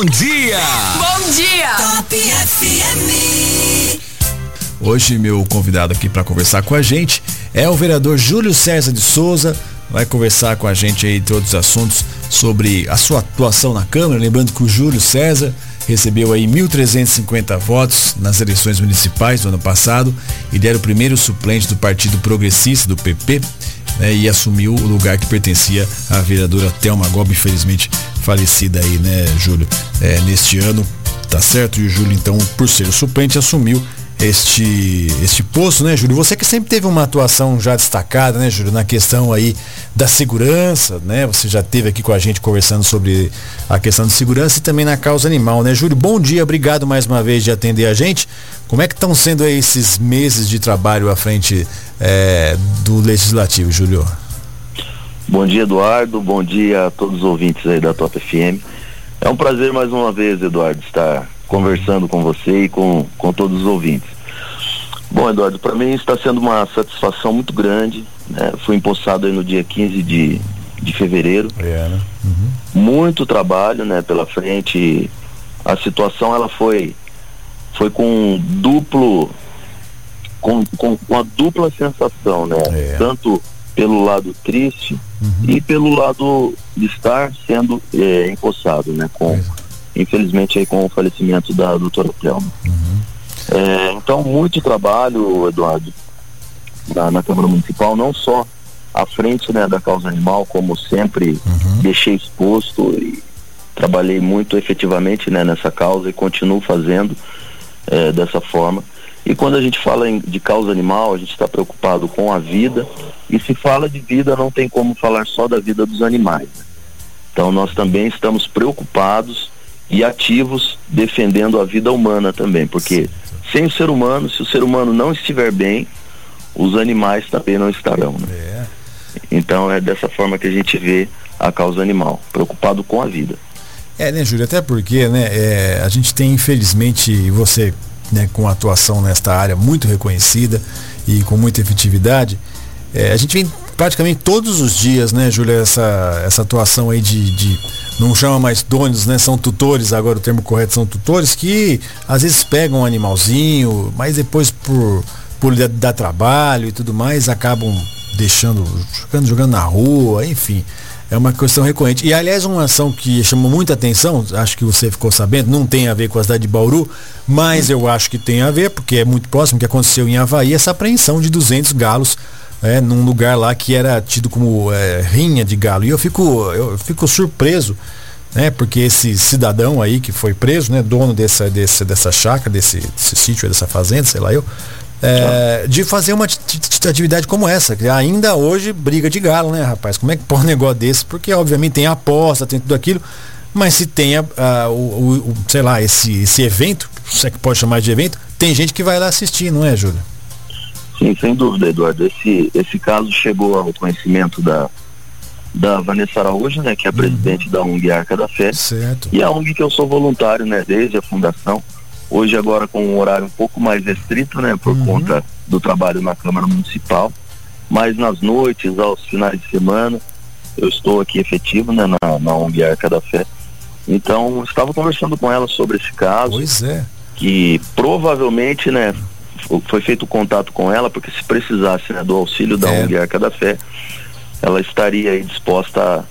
bom dia! Bom dia! Top FM. Hoje meu convidado aqui para conversar com a gente é o vereador Júlio César de Souza. Vai conversar com a gente aí de outros assuntos sobre a sua atuação na Câmara. Lembrando que o Júlio César recebeu aí 1.350 votos nas eleições municipais do ano passado. Ele era o primeiro suplente do Partido Progressista, do PP, né, e assumiu o lugar que pertencia à vereadora Thelma Gobi, infelizmente falecida aí, né, Júlio, é, neste ano, tá certo? E o Júlio, então, por ser o suplente, assumiu este, este posto, né, Júlio? Você que sempre teve uma atuação já destacada, né, Júlio, na questão aí da segurança, né? Você já esteve aqui com a gente conversando sobre a questão de segurança e também na causa animal, né, Júlio? Bom dia, obrigado mais uma vez de atender a gente. Como é que estão sendo aí esses meses de trabalho à frente é, do Legislativo, Júlio? Bom dia, Eduardo. Bom dia a todos os ouvintes aí da Top FM. É um prazer mais uma vez, Eduardo, estar conversando com você e com, com todos os ouvintes. Bom, Eduardo, para mim está sendo uma satisfação muito grande. Né? Fui empossado aí no dia 15 de, de fevereiro. É, né? uhum. Muito trabalho né, pela frente. A situação ela foi, foi com duplo. Com, com uma dupla sensação, né? É. Tanto pelo lado triste Uhum. e pelo lado de estar sendo é, empossado, né? Com, infelizmente aí com o falecimento da doutora Thelma. É, então, muito trabalho, Eduardo, na, na Câmara Municipal, não só à frente né, da causa animal, como sempre deixei exposto e trabalhei muito efetivamente né, nessa causa e continuo fazendo é, dessa forma. E quando a gente fala em- de causa animal, a gente está preocupado com a vida, e se fala de vida, não tem como falar só da vida dos animais. né? Então nós também estamos preocupados e ativos defendendo a vida humana também, porque sem o ser humano, se o ser humano não estiver bem, os animais também não estarão. Né? É. Então é dessa forma que a gente vê a causa animal, preocupado com a vida. É, né, Júlio? Até porque, né, é, a gente tem, infelizmente, você, né, com atuação nesta área muito reconhecida e com muita efetividade, é, a gente vem praticamente todos os dias, né, Júlio, essa, essa atuação aí de, de- não chama mais donos, né, são tutores, agora o termo correto são tutores, que às vezes pegam um animalzinho, mas depois por, por dar, trabalho e tudo mais, acabam deixando, jogando, jogando na rua, enfim. É uma questão recorrente. E aliás, uma ação que chamou muita atenção, acho que você ficou sabendo, não tem a ver com a cidade de Bauru, mas eu acho que tem a ver, porque é muito próximo, que aconteceu em Havaí, essa apreensão de 200 galos é, num lugar lá que era tido como é, rinha de galo. E eu fico, eu fico surpreso, né, porque esse cidadão aí que foi preso, né, dono dessa, desse, dessa chácara, desse, desse sítio, dessa fazenda, sei lá eu, é, de fazer uma ati- ati- atividade como essa, que ainda hoje briga de galo, né, rapaz? Como é que pode um negócio desse? Porque obviamente tem aposta, tem tudo aquilo, mas se tem a- a- o, o- o- sei lá, esse, esse evento, se é que pode chamar de evento, tem gente que vai lá assistir, não é, Júlio? Sim, sem dúvida, Eduardo. Esse, esse caso chegou ao conhecimento da, da Vanessa Araújo, né, que é a presidente da ONG Arca da Fé. Certo. E a ONG que eu sou voluntário, né, desde a fundação. Hoje agora com um horário um pouco mais restrito, né, por conta do trabalho na Câmara Municipal. Mas nas noites, aos finais de semana, eu estou aqui efetivo, né, na, na ONG Arca da Fé. Então, estava conversando com ela sobre esse caso Pois é. que provavelmente, né, foi feito contato com ela, porque se precisasse né, do auxílio da É. ONG Arca da Fé, ela estaria disposta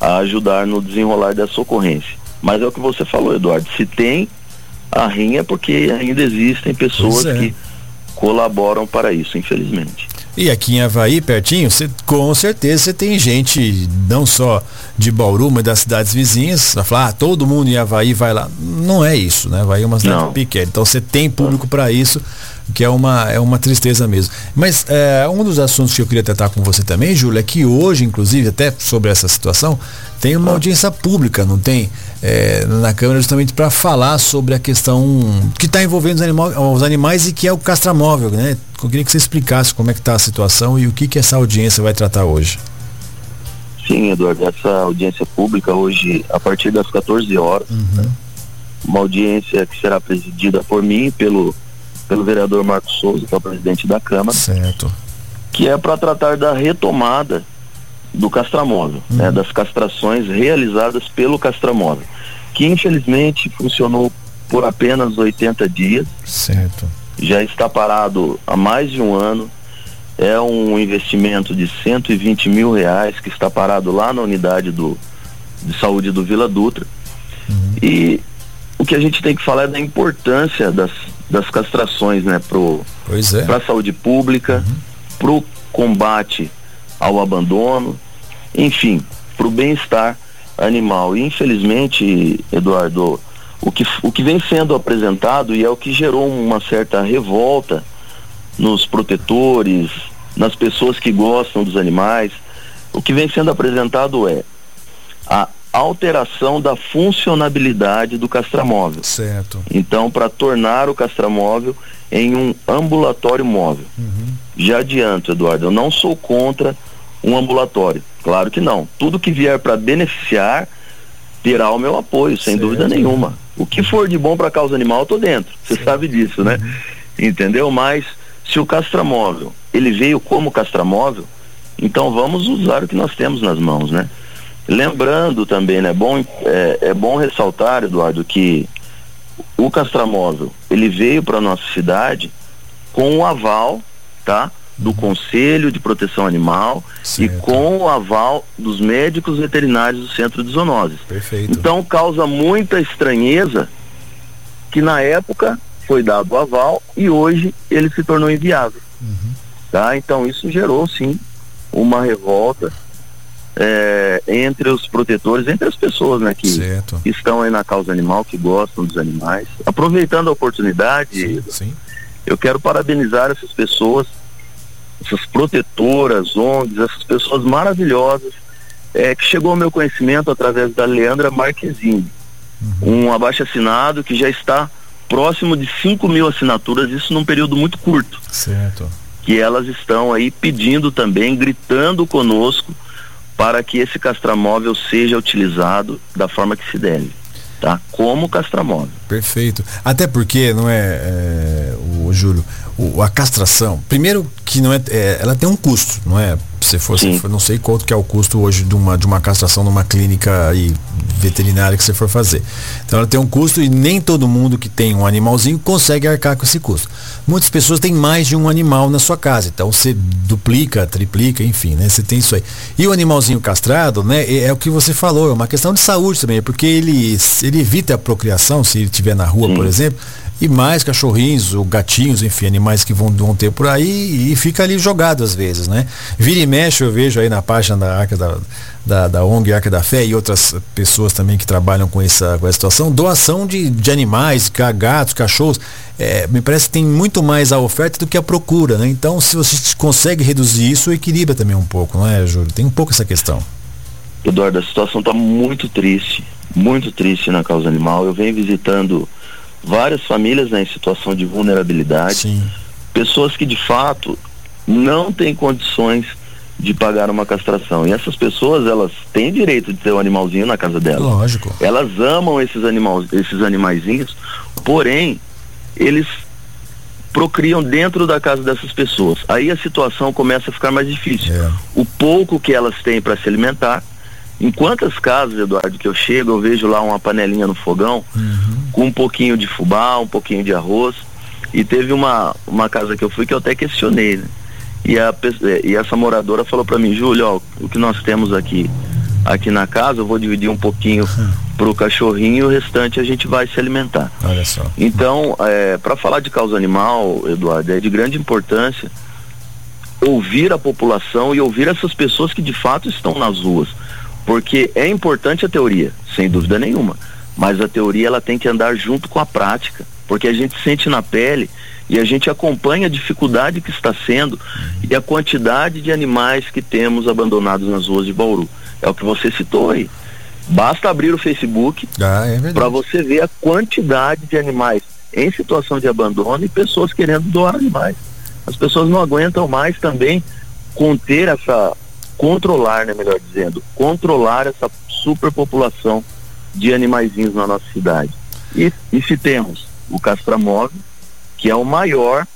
a, a ajudar no desenrolar dessa ocorrência. Mas é o que você falou, Eduardo, se tem a rinha, é porque ainda existem pessoas é. que colaboram para isso, infelizmente. E aqui em Havaí, pertinho, cê, com certeza você tem gente, não só de Bauru, mas das cidades vizinhas, vai falar, ah, todo mundo em Havaí vai lá. Não é isso, né? Havaí é uma cidade pequena. Então você tem público para isso, que é uma, é uma tristeza mesmo. Mas é, um dos assuntos que eu queria tratar com você também, Júlio, é que hoje, inclusive, até sobre essa situação, tem uma audiência pública, não tem? É, na Câmara justamente para falar sobre a questão que está envolvendo os, animal- os animais e que é o castramóvel, né? Eu queria que você explicasse como é que está a situação e o que, que essa audiência vai tratar hoje. Sim, Eduardo, essa audiência pública hoje, a partir das 14 horas, né, uma audiência que será presidida por mim e pelo, pelo vereador Marcos Souza, que é o presidente da Câmara, Certo. que é para tratar da retomada do castramóvel, né, das castrações realizadas pelo castramóvel. que infelizmente funcionou por apenas 80 dias. Certo. Já está parado há mais de um ano. É um investimento de 120 mil reais que está parado lá na unidade do, de saúde do Vila Dutra. Uhum. E o que a gente tem que falar é da importância das, das castrações, né, é. para a saúde pública, uhum. para o combate ao abandono, enfim, para o bem-estar animal. E infelizmente, Eduardo, o que, o que vem sendo apresentado e é o que gerou uma certa revolta nos protetores, nas pessoas que gostam dos animais, o que vem sendo apresentado é a alteração da funcionabilidade do castramóvel. Certo. Então, para tornar o castramóvel em um ambulatório móvel. Uhum. Já adianto, Eduardo, eu não sou contra um ambulatório. Claro que não. Tudo que vier para beneficiar terá o meu apoio, sem certo. dúvida nenhuma. O que for de bom para a causa animal, eu tô dentro. Você sabe disso, né? Uhum. Entendeu? Mas se o castramóvel, ele veio como castramóvel, então vamos usar o que nós temos nas mãos, né? Lembrando também, né, bom, é, é bom ressaltar, Eduardo, que o castramóvel, ele veio para nossa cidade com o aval, tá? Do uhum. Conselho de Proteção Animal certo. e com o aval dos médicos veterinários do Centro de Zoonoses. Perfeito. Então causa muita estranheza que na época foi dado o aval e hoje ele se tornou inviável. Uhum. Tá? Então isso gerou sim uma revolta é, entre os protetores, entre as pessoas né, que estão aí na causa animal, que gostam dos animais. Aproveitando a oportunidade, sim, sim. eu quero parabenizar essas pessoas, essas protetoras, ONGs, essas pessoas maravilhosas, é, que chegou ao meu conhecimento através da Leandra Marquezine, uhum. um abaixo assinado que já está próximo de 5 mil assinaturas, isso num período muito curto. Certo. Que elas estão aí pedindo também, gritando conosco para que esse castramóvel seja utilizado da forma que se deve, tá? Como castramóvel. Perfeito. Até porque, não é, é o Júlio, o, a castração, primeiro que não é, é, ela tem um custo, não é? Se fosse, for, não sei quanto que é o custo hoje de uma, de uma castração numa clínica aí, veterinária que você for fazer. Então ela tem um custo e nem todo mundo que tem um animalzinho consegue arcar com esse custo. Muitas pessoas têm mais de um animal na sua casa, então você duplica, triplica, enfim, né? Você tem isso aí. E o animalzinho castrado, né? É, é o que você falou, é uma questão de saúde também, porque ele, ele evita a procriação, se ele estiver na rua, por exemplo e mais cachorrinhos ou gatinhos, enfim, animais que vão, vão ter por aí e fica ali jogado às vezes, né? Vira e mexe, eu vejo aí na página da Arca da, da, da ONG Arca da Fé e outras pessoas também que trabalham com essa, com essa situação, doação de, de animais, gatos, cachorros, é, me parece que tem muito mais a oferta do que a procura, né? Então, se você consegue reduzir isso, equilibra também um pouco, não é, Júlio? Tem um pouco essa questão. Eduardo, a situação está muito triste, muito triste na causa animal. Eu venho visitando várias famílias né, em situação de vulnerabilidade, Sim. pessoas que de fato não têm condições de pagar uma castração. E essas pessoas, elas têm direito de ter um animalzinho na casa delas. Lógico. Elas amam esses animais, esses animaizinhos, porém, eles procriam dentro da casa dessas pessoas. Aí a situação começa a ficar mais difícil. É. O pouco que elas têm para se alimentar, em quantas casas, Eduardo, que eu chego, eu vejo lá uma panelinha no fogão uhum. com um pouquinho de fubá, um pouquinho de arroz. E teve uma, uma casa que eu fui que eu até questionei, né? E, a, e essa moradora falou para mim, Júlio, ó, o que nós temos aqui aqui na casa, eu vou dividir um pouquinho pro cachorrinho e o restante a gente vai se alimentar. Olha só. Então, é, para falar de causa animal, Eduardo, é de grande importância ouvir a população e ouvir essas pessoas que de fato estão nas ruas. Porque é importante a teoria, sem dúvida nenhuma, mas a teoria ela tem que andar junto com a prática, porque a gente sente na pele e a gente acompanha a dificuldade que está sendo e a quantidade de animais que temos abandonados nas ruas de Bauru. É o que você citou aí. Basta abrir o Facebook ah, é para você ver a quantidade de animais em situação de abandono e pessoas querendo doar animais. As pessoas não aguentam mais também conter essa controlar, né, melhor dizendo, controlar essa superpopulação de animaizinhos na nossa cidade. E, e se temos o castramóvel, que é o maior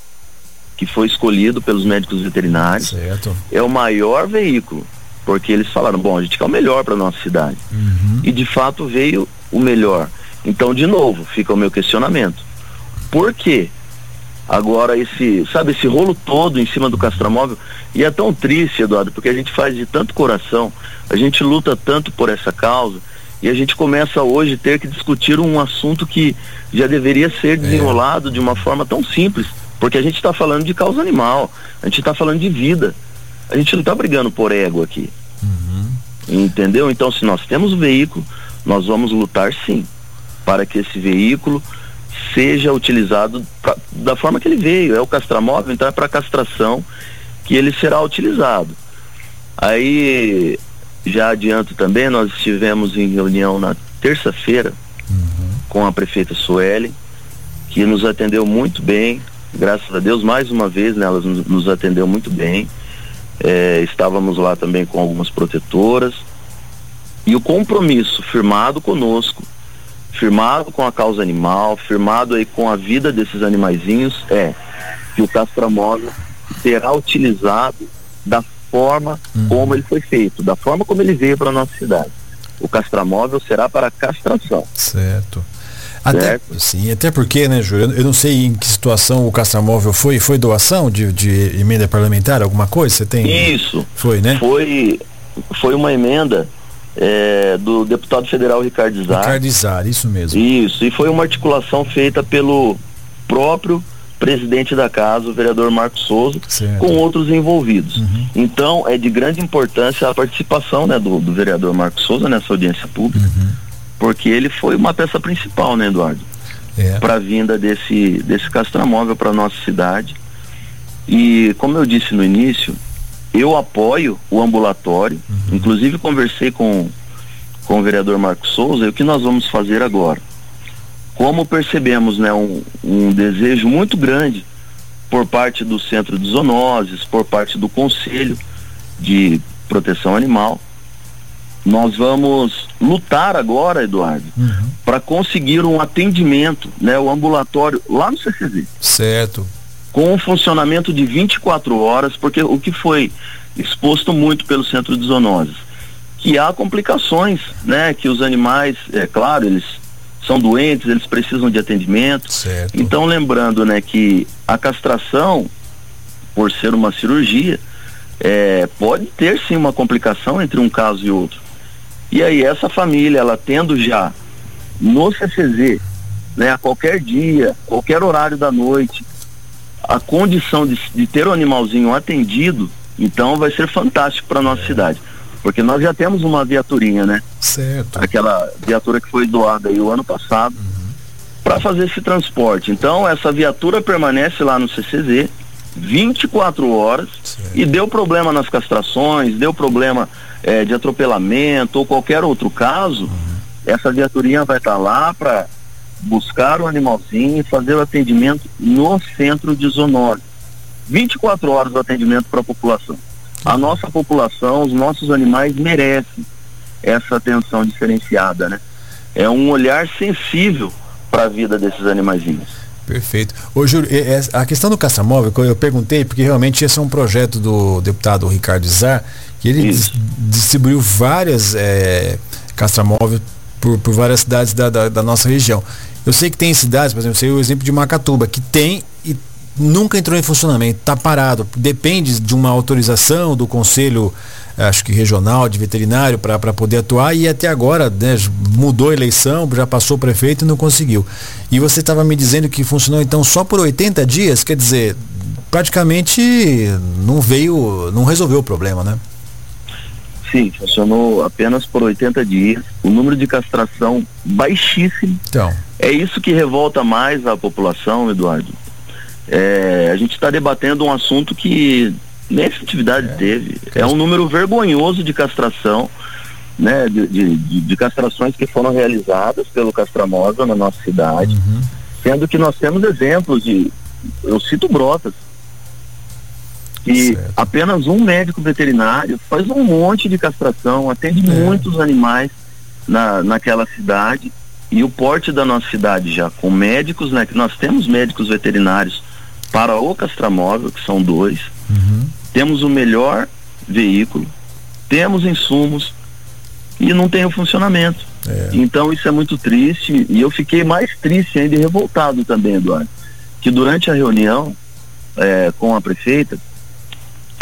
que foi escolhido pelos médicos veterinários, certo. é o maior veículo porque eles falaram, bom, a gente quer o melhor para nossa cidade. Uhum. E de fato veio o melhor. Então, de novo, fica o meu questionamento. Por quê? Agora esse, sabe, esse rolo todo em cima do castramóvel, e é tão triste, Eduardo, porque a gente faz de tanto coração, a gente luta tanto por essa causa, e a gente começa hoje a ter que discutir um assunto que já deveria ser é. desenrolado é. de uma forma tão simples, porque a gente está falando de causa animal, a gente está falando de vida. A gente não está brigando por ego aqui. Uhum. Entendeu? Então, se nós temos o veículo, nós vamos lutar sim, para que esse veículo seja utilizado pra, da forma que ele veio. É o castramóvel, então é para castração que ele será utilizado. Aí, já adianto também, nós estivemos em reunião na terça-feira uhum. com a prefeita Sueli, que nos atendeu muito bem, graças a Deus, mais uma vez, né, ela nos, atendeu muito bem. É, estávamos lá também com algumas protetoras. E o compromisso firmado conosco, firmado com a causa animal, firmado aí com a vida desses animaizinhos, é que o castramóvel será utilizado da forma como ele foi feito, da forma como ele veio para nossa cidade. O castramóvel será para castração. Certo. Até, sim, até porque, né, Júlio, eu não sei em que situação o castramóvel foi, foi doação de, de emenda parlamentar, alguma coisa? Você tem? Isso. Foi, né? Foi, foi uma emenda é, do deputado federal Ricardo Zar. Ricardo Zar, isso mesmo. Isso, e foi uma articulação feita pelo próprio presidente da casa, o vereador Marcos Souza, certo. com outros envolvidos. Uhum. Então, é de grande importância a participação né, do, do vereador Marcos Souza nessa audiência pública. Uhum porque ele foi uma peça principal, né, Eduardo? É. Para a vinda desse, desse castramóvel para nossa cidade. E como eu disse no início, eu apoio o ambulatório, uhum. inclusive conversei com, com o vereador Marcos Souza, e o que nós vamos fazer agora? Como percebemos né, um, um desejo muito grande por parte do Centro de Zoonoses, por parte do Conselho de Proteção Animal, nós vamos lutar agora, Eduardo, uhum. para conseguir um atendimento, né, o ambulatório lá no CCZ. Certo. Com um funcionamento de 24 horas, porque o que foi exposto muito pelo Centro de Zoonoses, que há complicações, né, que os animais, é claro, eles são doentes, eles precisam de atendimento. Certo. Então, lembrando, né, que a castração, por ser uma cirurgia, é, pode ter sim uma complicação entre um caso e outro. E aí essa família, ela tendo já no CCZ, né, a qualquer dia, qualquer horário da noite, a condição de, de ter o animalzinho atendido, então vai ser fantástico para nossa é. cidade. Porque nós já temos uma viaturinha, né? Certo. Aquela viatura que foi doada aí o ano passado uhum. para fazer esse transporte. Então essa viatura permanece lá no CCZ 24 horas certo. e deu problema nas castrações, deu problema é, de atropelamento ou qualquer outro caso, uhum. essa viaturinha vai estar tá lá para buscar o animalzinho e fazer o atendimento no centro de zoonose. 24 horas de atendimento para a população. A nossa população, os nossos animais merecem essa atenção diferenciada, né? É um olhar sensível para a vida desses animaizinhos. Perfeito. Ô, Júlio, a questão do caça-móvel, eu perguntei, porque realmente esse é um projeto do deputado Ricardo Zar, que ele dis distribuiu várias é, castramóveis por, por várias cidades da, da, da, nossa região. Eu sei que tem cidades, por exemplo, eu sei o exemplo de Macatuba, que tem e nunca entrou em funcionamento, está parado, depende de uma autorização do conselho, acho que regional, de veterinário, para poder atuar e até agora né, mudou a eleição, já passou o prefeito e não conseguiu. E você estava me dizendo que funcionou então só por 80 dias, quer dizer, praticamente não veio, não resolveu o problema, né? Sim, funcionou apenas por 80 dias. O número de castração baixíssimo. Então. É isso que revolta mais a população, Eduardo. É, a gente está debatendo um assunto que nem efetividade é. teve. É um número vergonhoso de castração, né? De, de, de castrações que foram realizadas pelo Castramóvel na nossa cidade. Uhum. Sendo que nós temos exemplos de. Eu cito Brotas, que certo. apenas um médico veterinário faz um monte de castração, atende é. muitos animais na, naquela cidade e o porte da nossa cidade já com médicos, né? Que nós temos médicos veterinários para o castramóvel, que são dois. Uhum. Temos o melhor veículo, temos insumos e não tem o funcionamento. É. Então isso é muito triste e eu fiquei mais triste ainda e revoltado também, Eduardo, que durante a reunião é, com a prefeita,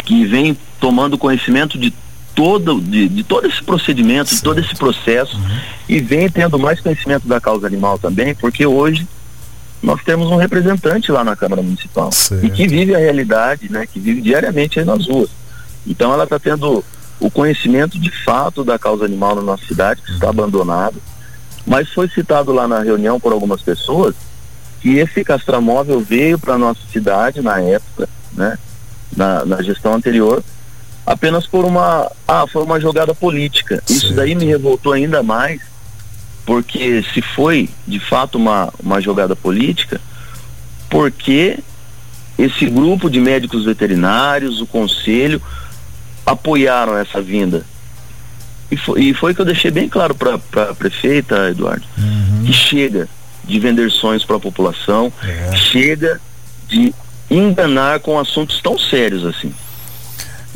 que vem tomando conhecimento de todo, de, de todo esse procedimento, de todo esse processo, uhum. e vem tendo mais conhecimento da causa animal também, porque hoje nós temos um representante lá na Câmara Municipal certo. e que vive a realidade, né, que vive diariamente aí nas ruas. Então ela está tendo o conhecimento de fato da causa animal na nossa cidade, que está abandonado, mas foi citado lá na reunião por algumas pessoas que esse castramóvel veio para nossa cidade na época, né, na, na gestão anterior, apenas por uma, ah, foi uma jogada política. Certo. Isso daí me revoltou ainda mais, porque se foi de fato uma, uma jogada política, porque esse grupo de médicos veterinários, o conselho, apoiaram essa vinda. E foi, e foi que eu deixei bem claro para a prefeita, Eduardo, uhum. que chega de vender sonhos para a população, é. chega de enganar com assuntos tão sérios assim.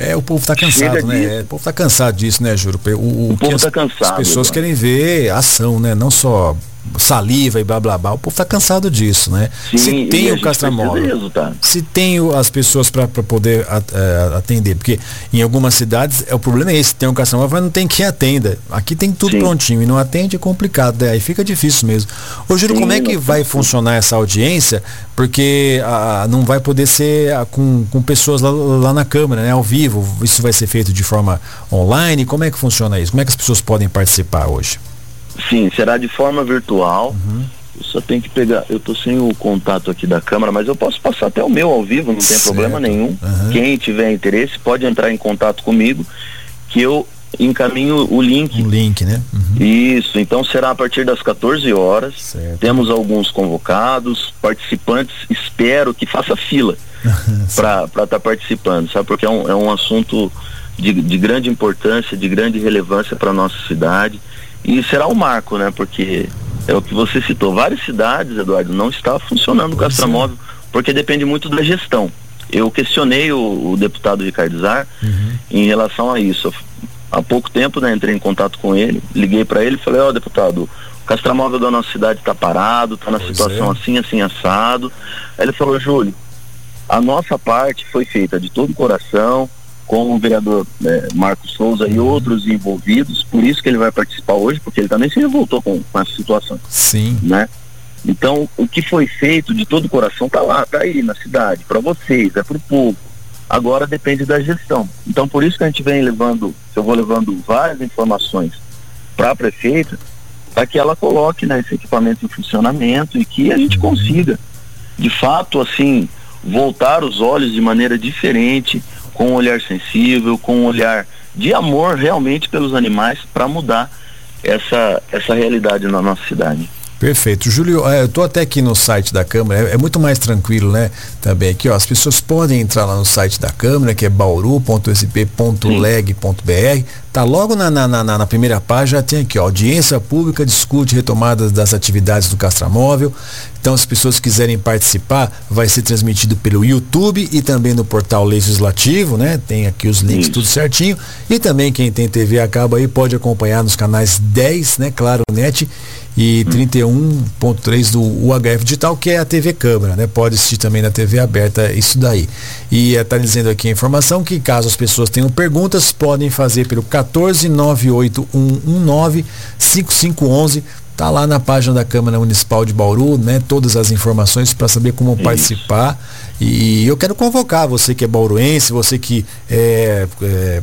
É, o povo está cansado, né? O povo está cansado disso, né, Juro? O, o, o povo está cansado. As pessoas querem ver ação, né? Não só saliva e blá blá blá. O povo está cansado disso, né? Sim, se tem o castramóvel, se tem as pessoas para poder uh, atender, porque em algumas cidades é o problema é esse, tem o castramóvel, mas não tem quem atenda. Aqui tem tudo Sim. prontinho e não atende é complicado, né? aí fica difícil mesmo. Ô Júlio, como é que vai funcionar essa audiência? Porque não vai poder ser com, com pessoas lá, lá, na Câmara, né? Ao vivo, isso vai ser feito de forma online. Como é que funciona isso? Como é que as pessoas podem participar hoje? Sim, será de forma virtual. Uhum. Eu só tenho que pegar. Eu tô sem o contato aqui da câmera, mas eu posso passar até o meu ao vivo, não tem certo. problema nenhum. Uhum. Quem tiver interesse pode entrar em contato comigo, que eu encaminho o link. O link, né? Uhum. Isso, então será a partir das 14 horas. Certo. Temos alguns convocados, participantes, espero que faça fila para estar tá participando, sabe? Porque é um, é um assunto de, de grande importância, de grande relevância para nossa cidade. E será um marco, né? Porque é o que você citou. Várias cidades, Eduardo, não está funcionando o castramóvel, porque depende muito da gestão. Eu questionei o, o deputado Ricardo Zar uhum. em relação a isso. Há pouco tempo, né, entrei em contato com ele, liguei para ele e falei, ó, oh, deputado, o castramóvel da nossa cidade está parado, está na pois situação é. assim, assim, assado. Aí ele falou, Júlio, a nossa parte foi feita de todo o coração, com o vereador né, Marcos Souza e outros envolvidos, por isso que ele vai participar hoje, porque ele também se revoltou com, com essa situação. Sim. Né? Então, o que foi feito de todo o coração está lá, está aí na cidade, para vocês, é para o povo. Agora depende da gestão. Então, por isso que a gente vem levando, eu vou levando várias informações para a prefeita, para que ela coloque né, esse equipamento em funcionamento e que a gente consiga, de fato, assim, voltar os olhos de maneira diferente, com um olhar sensível, com um olhar de amor realmente pelos animais para mudar essa, essa realidade na nossa cidade. Perfeito. Júlio, é, eu estou até aqui no site da Câmara, é, é, muito mais tranquilo, né? Também aqui, ó, as pessoas podem entrar lá no site da Câmara, que é bauru.sp.leg.br. Tá logo na, na, na, na, primeira página, tem aqui, ó, audiência pública discute retomada das atividades do Castramóvel. Então, as pessoas quiserem participar, vai ser transmitido pelo YouTube e também no portal Legislativo, né? Tem aqui os links tudo certinho. E também quem tem TV a cabo aí pode acompanhar nos canais 10, né? Claro, Net e 31.3 do UHF Digital, que é a TV Câmara, né? Pode assistir também na TV aberta isso daí. E está dizendo aqui a informação que caso as pessoas tenham perguntas, podem fazer pelo 1498119 5511 Tá lá na página da Câmara Municipal de Bauru, né? Todas as informações para saber como Isso. participar. E eu quero convocar você que é bauruense, você que é, é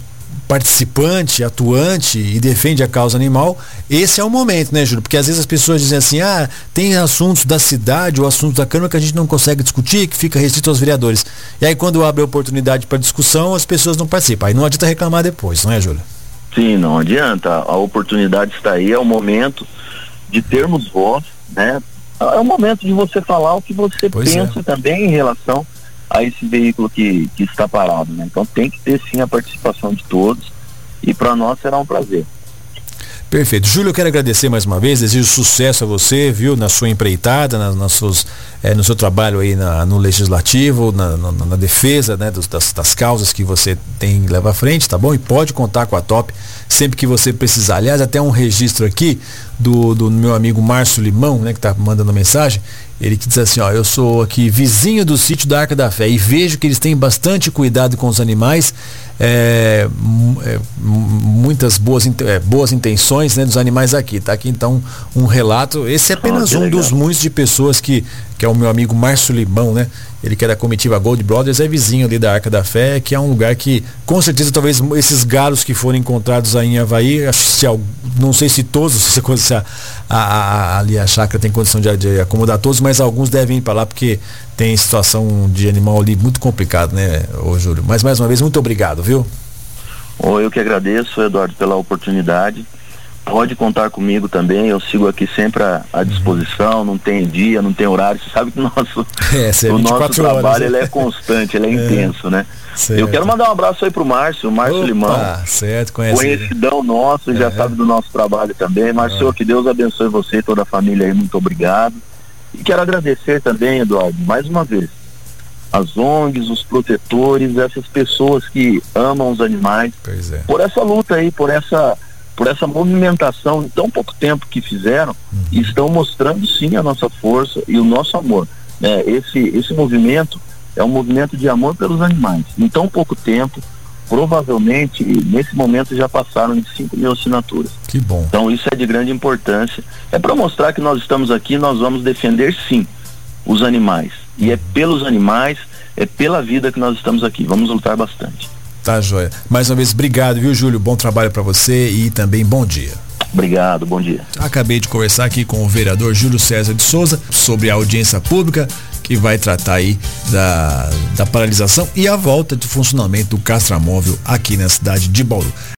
participante, atuante e defende a causa animal, esse é o momento, né, Júlio? Porque às vezes as pessoas dizem assim, ah, tem assuntos da cidade ou assuntos da Câmara que a gente não consegue discutir, que fica restrito aos vereadores. E aí quando abre a oportunidade para discussão, as pessoas não participam. Aí não adianta reclamar depois, não é, Júlio? Sim, não adianta. A oportunidade está aí, é o momento de termos voz, né? É o momento de você falar o que você pois é. pensa é. também em relação a esse veículo que, que está parado, né? Então tem que ter sim a participação de todos e para nós será um prazer. Perfeito. Júlio, eu quero agradecer mais uma vez, desejo sucesso a você, viu, na sua empreitada, na, na seus, é, no seu trabalho aí na, no legislativo, na, na, na defesa né, dos, das, das, causas que você tem leva à frente, tá bom? E pode contar com a Top sempre que você precisar. Aliás, até um registro aqui do, do meu amigo Márcio Limão, né, que está mandando mensagem. Ele que diz assim, ó, eu sou aqui vizinho do sítio da Arca da Fé e vejo que eles têm bastante cuidado com os animais, é, é, muitas boas, é, boas intenções né, dos animais aqui. Tá aqui então um relato. Esse é apenas oh, um legal. dos muitos de pessoas que, que é o meu amigo Márcio Limão, né? Ele que é da comitiva Gold Brothers, é vizinho ali da Arca da Fé, que é um lugar que, com certeza, talvez esses galos que foram encontrados aí em Havaí, se, não sei se todos, se a, a, a, ali a chácara tem condição de, de, acomodar todos, mas alguns devem ir para lá porque tem situação de animal ali muito complicado, né, ô Júlio? Mas mais uma vez, muito obrigado, viu? Eu que agradeço, Eduardo, pela oportunidade pode contar comigo também, eu sigo aqui sempre à, à disposição, não tem dia, não tem horário, você sabe que o nosso, é, o nosso trabalho horas, né? ele é constante, ele é, é intenso, né? Certo. Eu quero mandar um abraço aí pro Márcio, Márcio Opa, Limão. Certo, conhece. Conhecidão nosso, já sabe do nosso trabalho também. Márcio, que Deus abençoe você e toda a família aí, muito obrigado. E quero agradecer também, Eduardo, mais uma vez, as ONGs, os protetores, essas pessoas que amam os animais, é. por essa luta aí, por essa por essa movimentação em tão pouco tempo que fizeram uhum. e estão mostrando sim a nossa força e o nosso amor. É, esse, esse movimento é um movimento de amor pelos animais. Em tão pouco tempo, provavelmente nesse momento já passaram de 5 mil assinaturas. Que bom. Então isso é de grande importância. É para mostrar que nós estamos aqui, nós vamos defender sim os animais. E é pelos animais, é pela vida que nós estamos aqui. Vamos lutar bastante. Tá, joia. Mais uma vez, obrigado, viu, Júlio? Bom trabalho para você e também bom dia. Obrigado, bom dia. Acabei de conversar aqui com o vereador Júlio César de Souza sobre a audiência pública que vai tratar aí da, da paralisação e a volta de funcionamento do castramóvel aqui na cidade de Bauru.